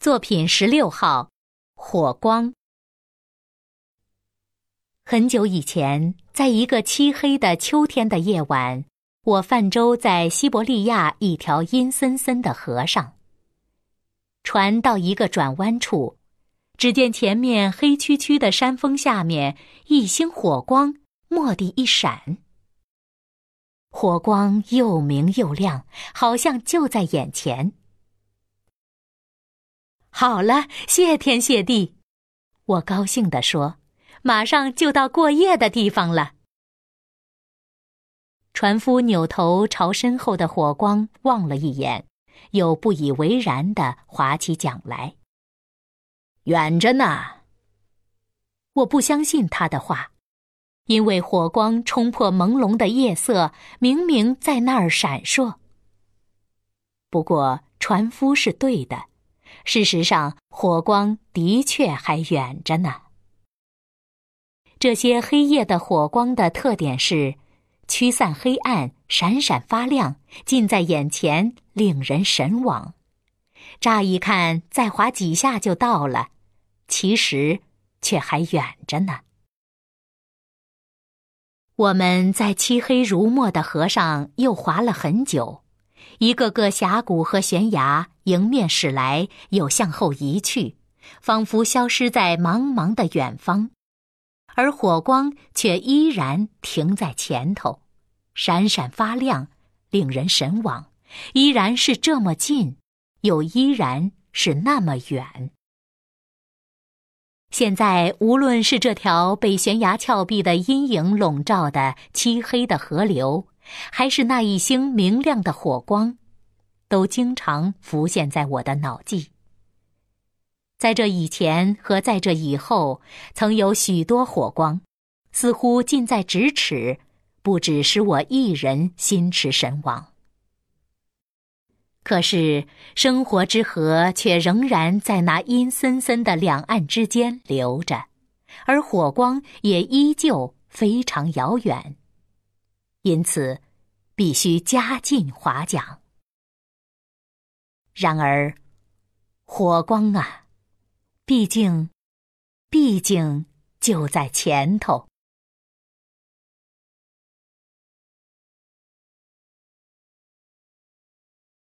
作品十六号，火光。很久以前，在一个漆黑的秋天的夜晚，我泛舟在西伯利亚一条阴森森的河上。船到一个转弯处，只见前面黑黢黢的山峰下面，一星火光蓦地一闪。火光又明又亮，好像就在眼前。好了，谢天谢地，我高兴地说：“马上就到过夜的地方了。”船夫扭头朝身后的火光望了一眼，又不以为然地划起桨来。远着呢。我不相信他的话。因为火光冲破朦胧的夜色，明明在那儿闪烁。不过船夫是对的，事实上火光的确还远着呢。这些黑夜的火光的特点是，驱散黑暗，闪闪发亮，近在眼前，令人神往。乍一看，再划几下就到了，其实却还远着呢。我们在漆黑如墨的河上又划了很久，一个个峡谷和悬崖迎面驶来，又向后移去，仿佛消失在茫茫的远方，而火光却依然停在前头，闪闪发亮，令人神往，依然是这么近，又依然是那么远。现在，无论是这条被悬崖峭壁的阴影笼罩的漆黑的河流，还是那一星明亮的火光，都经常浮现在我的脑际。在这以前和在这以后，曾有许多火光，似乎近在咫尺，不只使我一人心驰神往。可是，生活之河却仍然在那阴森森的两岸之间流着，而火光也依旧非常遥远。因此，必须加进划桨。然而，火光啊，毕竟，毕竟就在前头。